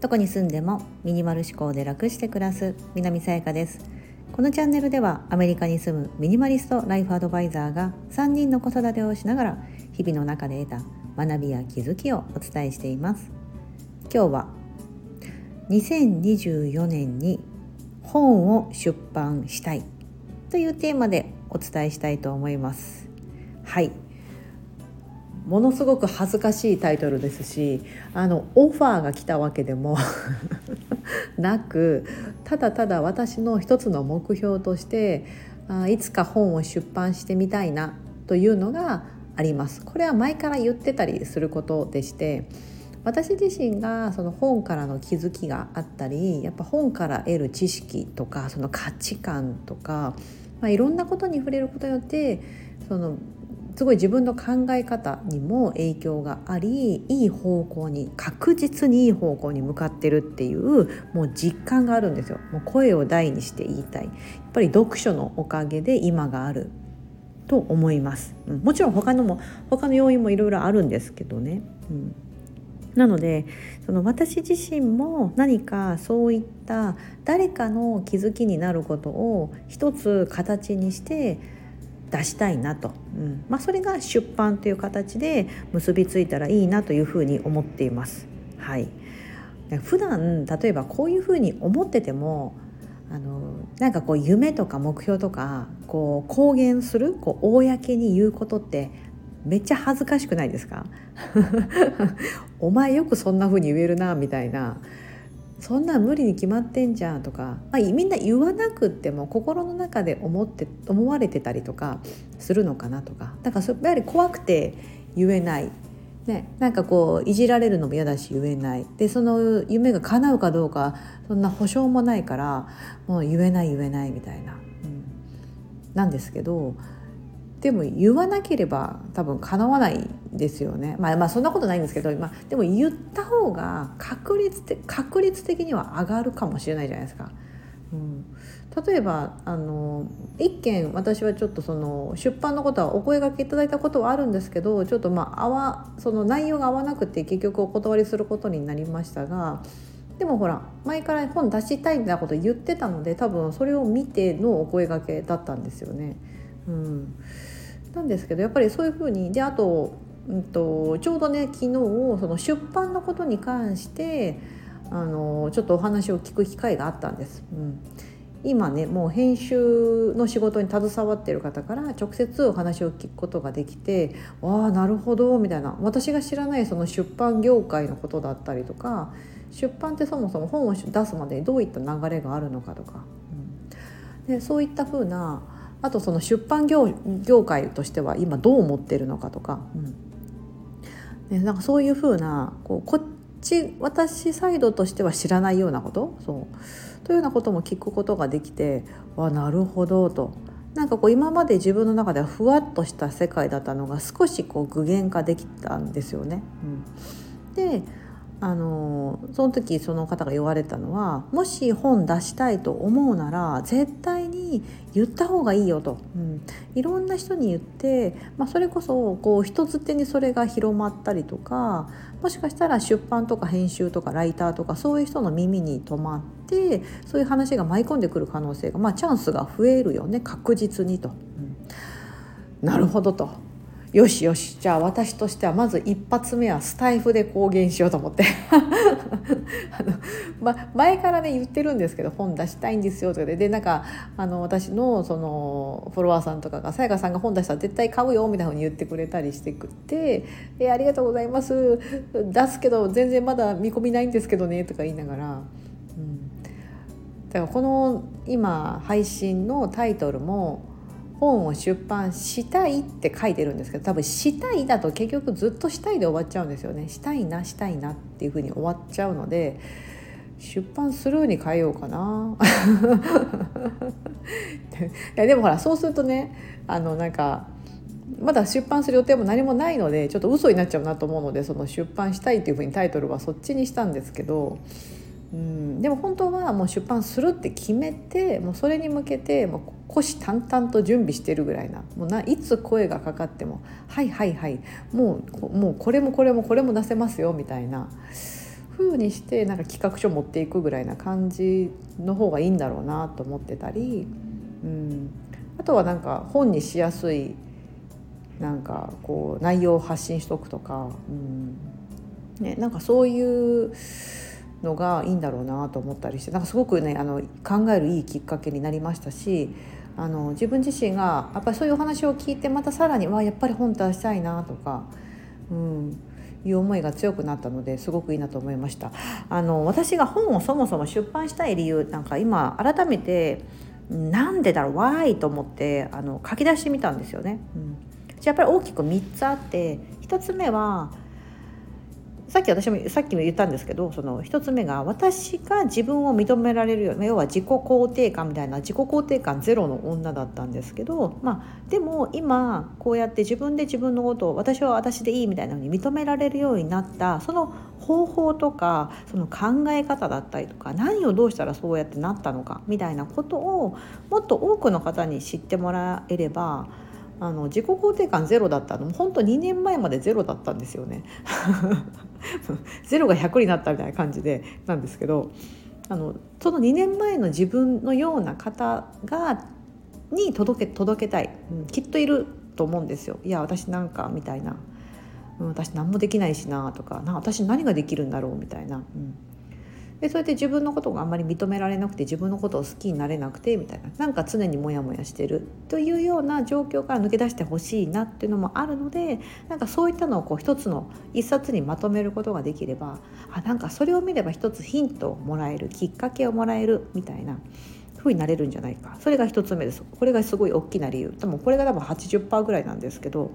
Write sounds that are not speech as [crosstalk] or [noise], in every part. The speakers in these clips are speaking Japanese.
どこに住んでもミニマル思考で楽して暮らす南さやかです。このチャンネルではアメリカに住むミニマリストライフアドバイザーが3人の子育てをしながら日々の中で得た学びや気づきをお伝えしています。今日は2024年に本を出版したいというテーマでお伝えしたいと思います。はい。ものすごく恥ずかしいタイトルですしあのオファーが来たわけでも [laughs] なくただただ私の一つの目標としてあいつか本を出版してみたいなというのがあります。これは前から言ってたりすることでして私自身がその本からの気づきがあったりやっぱ本から得る知識とかその価値観とか、まあ、いろんなことに触れることによってそのすごい自分の考え方にも影響がありいい方向に確実にいい方向に向かってるっていうもう実感があるんですよ。もう声を大にして言いたいやっぱり読書のおかげで今があると思います。うん、もちろん他のも他の要因もいろいろあるんですけどね。うんなのでその私自身も何かそういった誰かの気づきになることを一つ形にして出したいなと、うん。まあ、それが出版という形で結びついたらいいなというふうに思っています。はい、普段例えばこういうふうに思っててもあのなんかこう夢とか目標とかこう公言するこう公に言うことってめっちゃ恥ずかしくないですか？[laughs] お前よくそんな風に言えるなみたいな。そんな無理に決まってんじゃんとか、まあ、みんな言わなくっても心の中で思って思われてたりとかするのかなとか。だからやはり怖くて言えない、ね、なんかこういじられるのも嫌だし言えない。でその夢が叶うかどうかそんな保証もないからもう言えない言えないみたいな、うん、なんですけどでも言わなければ多分叶わないですよね、まあ、まあそんなことないんですけど、まあ、でも言った方が確率的確率的には上がるかもしれないじゃないですか。うん、例えばあの一件私はちょっとその出版のことはお声がけいただいたことはあるんですけどちょっとまあ合わその内容が合わなくて結局お断りすることになりましたがでもほら前から本出したいみたいなこと言ってたので多分それを見てのお声がけだったんですよね。うん。なんですけどやっぱりそういうふうにであと,、うんと、ちょうどね昨日その出版のことに関してあのちょっとお話を聞く機会があったんです。うん。今ねもう編集の仕事に携わってる方から直接お話を聞くことができて「ああなるほど」みたいな。私が知らないその出版業界のことだったりとか出版ってそもそも本を出すまでにどういった流れがあるのかとか、うん、でそういったふうなあとその出版業業界としては今どう思ってるのかとか,、うん、なんかそういうふうなこうこっち私サイドとしては知らないようなこと？そう。というようなことも聞くことができてわなるほどと。なんかこう今まで自分の中ではふわっとした世界だったのが少しこう具現化できたんですよね。うん、であのその時その方が言われたのはもし本出したいと思うなら絶対に言った方がいいよと、うん、いろんな人に言って、まあ、それこそこう人づてにそれが広まったりとかもしかしたら出版とか編集とかライターとかそういう人の耳に留まってそういう話が舞い込んでくる可能性が、まあ、チャンスが増えるよね確実にと。うん、なるほどと。よしよし。じゃあ私としてはまず一発目はスタイフで公言しようと思って。[laughs] あの、ま、前からね言ってるんですけど本出したいんですよとかで。でなんかあの私のそのフォロワーさんとかが「さやかさんが本出したら絶対買うよ」みたいなふうに言ってくれたりしてくって「えありがとうございます。出すけど全然まだ見込みないんですけどね」とか言いながら。うん。だからこの今配信のタイトルも本を出版したいって書いてるんですけど多分「したい」だと結局ずっと「したい」で終わっちゃうんですよね。したいなしたいなっていうふうに終わっちゃうので出版スルーに変えようかな。[laughs] いやでもほらそうするとねあのなんかまだ出版する予定も何もないのでちょっと嘘になっちゃうなと思うのでその出版したいっていうふうにタイトルはそっちにしたんですけど。うん、でも本当はもう出版するって決めてもうそれに向けてもう虎視眈々と準備してるぐらいなもうないつ声がかかっても「はいはいはいもうもうこれもこれもこれも出せますよ」みたいな風にしてなんか企画書持っていくぐらいな感じの方がいいんだろうなと思ってたり、うん、あとはなんか本にしやすいなんかこう内容を発信しとくとか、うん。ね、なんかそういうのがいいんだろうなと思ったりしてなんかすごくねあの考えるいいきっかけになりましたしあの自分自身がやっぱりそういうお話を聞いてまたさらにわやっぱり本出したいなとか、うん、いう思いが強くなったのですごくいいなと思いました。あの私が本をそもそも出版したい理由なんか今改めてなんでだろう Why と思ってあの書き出してみたんですよね、うん、じゃやっぱり大きく3つあって1つ目はさっき私もさっきも言ったんですけどその一つ目が私が自分を認められるような要は自己肯定感みたいな自己肯定感ゼロの女だったんですけど、まあ、でも今こうやって自分で自分のことを私は私でいいみたいなのに認められるようになったその方法とかその考え方だったりとか何をどうしたらそうやってなったのかみたいなことをもっと多くの方に知ってもらえればあの自己肯定感ゼロだったのも本当2年前までゼロだったんですよね。[laughs] ゼロが100になったみたいな感じでなんですけどあのその2年前の自分のような方がに届け届けたい、うん、きっといると思うんですよ。いや私なんかみたいな、うん、私何もできないしなとかな私何ができるんだろうみたいな、うん、でそれで自分のことがあんまり認められなくて自分のことを好きになれなくてみたいな。なんか常にモヤモヤしてるというような状況から抜け出してほしいなっていうのもあるのでなんかそういったのをこう一つの一冊にまとめることができればあなんかそれを見れば一つヒントをもらえるきっかけをもらえるみたいな風になれるんじゃないか。それが一つ目です。これがすごい大きな理由。多分これが多分80%ぐらいなんですけど。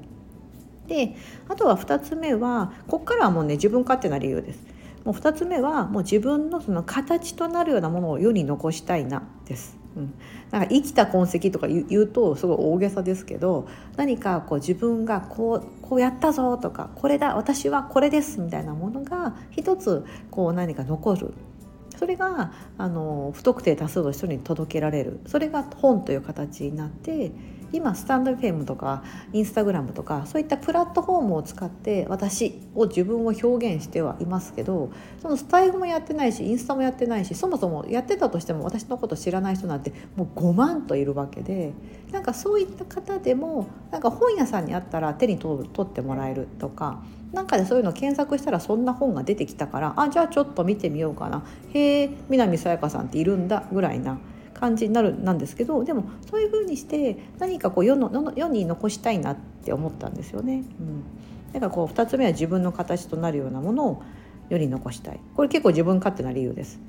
であとは2つ目はここからはもうね自分勝手な理由です。もう2つ目はもう自分のその形となるようなものを世に残したいなです。うん、なんか生きた痕跡とか言うとすごい大げさですけど何かこう自分がこうこうやったぞとかこれだ私はこれですみたいなものが一つこう何か残る。それがあの不特定多数の人に届けられる。それが本という形になって今スタンド FM とかインスタグラムとかそういったプラットフォームを使って私を自分を表現してはいますけどそのスタイルもやってないしインスタもやってないしそもそもやってたとしても私のこと知らない人なんてもう5万といるわけでなんかそういった方でもなんか本屋さんにあったら手に取ってもらえるとかなんかでそういうの検索したらそんな本が出てきたからあじゃあちょっと見てみようかな。へえ南さやかさんっているんだぐらいな感じになるなんですけどでもそういうふうにして何かこう世の世に残したいなって思ったんですよね。うん、だからこう2つ目は自分の形となるようなものを世に残したいこれ結構自分勝手な理由です。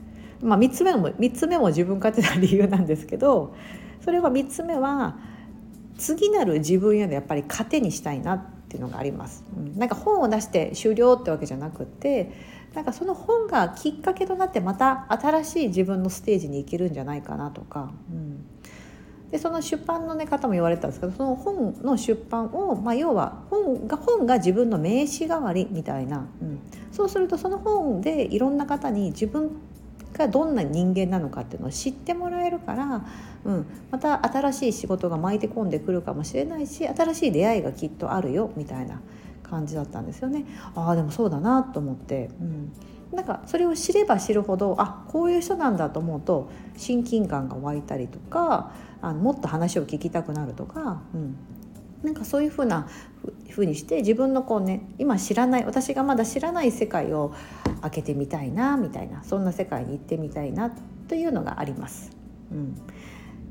まあ、3つ目も3つ目も自分勝手な理由なんですけどそれは3つ目は次なる自分へのやっぱり糧にしたいなっていうのがあります。うん、なんか本を出して終了ってわけじゃなくてなんかその本がきっかけとなってまた新しい自分のステージに行けるんじゃないかなとか、うん、でその出版の、ね、方も言われたんですけどその本の出版を、まあ、要は本が本が自分の名刺代わりみたいな、うん、そうするとその本でいろんな方に自分がどんな人間なのかっていうのを知ってもらえるから、うん、また新しい仕事が巻いて込んでくるかもしれないし新しい出会いがきっとあるよみたいな。感じだったんですよね。ああでもそうだなと思って、うん、なんかそれを知れば知るほどあこういう人なんだと思うと親近感が湧いたりとかあのもっと話を聞きたくなるとか、うん、なんかそういうふうなふうにして自分のこうね今知らない私がまだ知らない世界を開けてみたいなみたいなそんな世界に行ってみたいなというのがあります。うん、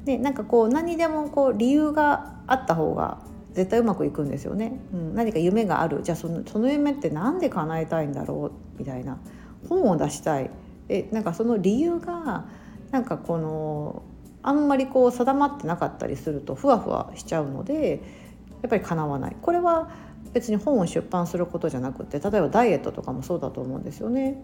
でなんかこう何でもこう理由があった方が絶対うまくいくんですよね、うん、何か夢がある。じゃあそのその夢って何で叶えたいんだろう？みたいな。本を出したい。えなんかその理由がなんかこのあんまりこう定まってなかったりするとふわふわしちゃうのでやっぱり叶わない。これは別に本を出版することじゃなくて例えばダイエットとかもそうだと思うんですよね。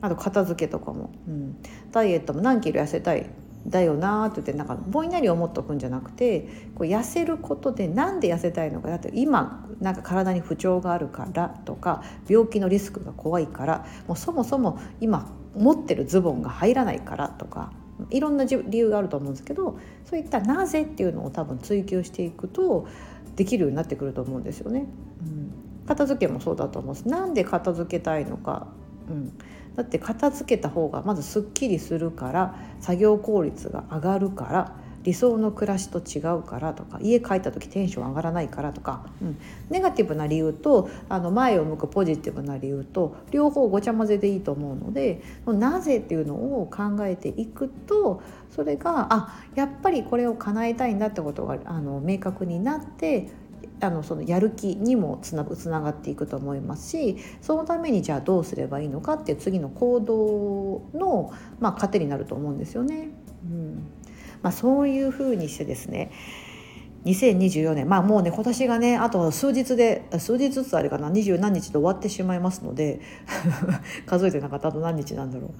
あと片付けとかも、うん、ダイエットも何キロ痩せたい？だよなって言ってなんかぼんやり思っとくんじゃなくてこう痩せることでなんで痩せたいのかだって今なんか体に不調があるからとか病気のリスクが怖いからもうそもそも今持ってるズボンが入らないからとか、いろんな理由があると思うんですけどそういったなぜっていうのを多分追求していくとできるようになってくると思うんですよね。うん、片付けもそうだと思うんです。なんで片付けたいのか、うん、だって片付けた方がまずすっきりするから作業効率が上がるから理想の暮らしと違うからとか家帰った時テンション上がらないからとか、うん、ネガティブな理由とあの前を向くポジティブな理由と両方ごちゃ混ぜでいいと思うのでなぜっていうのを考えていくとそれがあやっぱりこれを叶えたいんだってことがあの明確になってあのそのやる気にもつなつながっていくと思いますしそのためにじゃあどうすればいいのかっていう次の行動の、まあ、糧になると思うんですよね。うんまあ、そういうふうにしてですね2024年まあもうね今年がねあと数日で数日ずつあれかな二十何日で終わってしまいますので [laughs] 数えてなかったあと何日なんだろう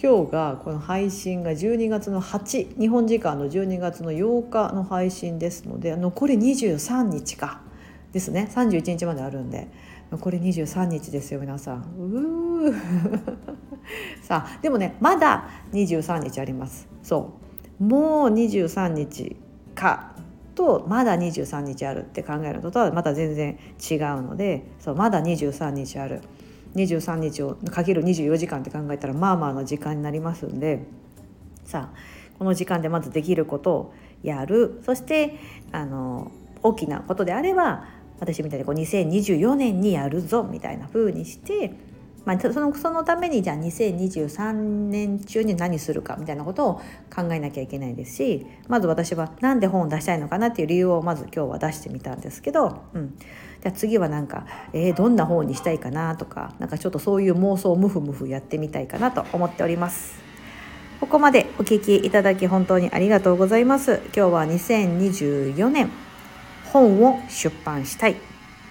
今日がこの配信が12月の8日本時間の12月の8日の配信ですので残り23日か。ですね。31日まであるんで。残り23日ですよ皆さん。うー。[laughs] さあでもねまだ23日あります。そう。もう23日かとまだ23日あるって考えるのとはまた全然違うのでそうまだ23日ある。23日をかける24時間って考えたらまあまあの時間になりますんでさあこの時間でまずできることをやる。そしてあの大きなことであれば私みたいにこう2024年にやるぞみたいな風にしてまあ、そのそのためにじゃあ2023年中に何するかみたいなことを考えなきゃいけないですしまず私は何で本を出したいのかなっていう理由をまず今日は出してみたんですけど、うん、じゃあ次はなんか、えー、どんな本にしたいかなとかなんかちょっとそういう妄想をムフムフやってみたいかなと思っております。ここまでお聞きいただき本当にありがとうございます。今日は2024年本を出版したい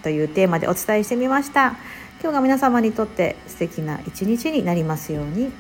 というテーマでお伝えしてみました。今日が皆様にとって素敵な一日になりますように。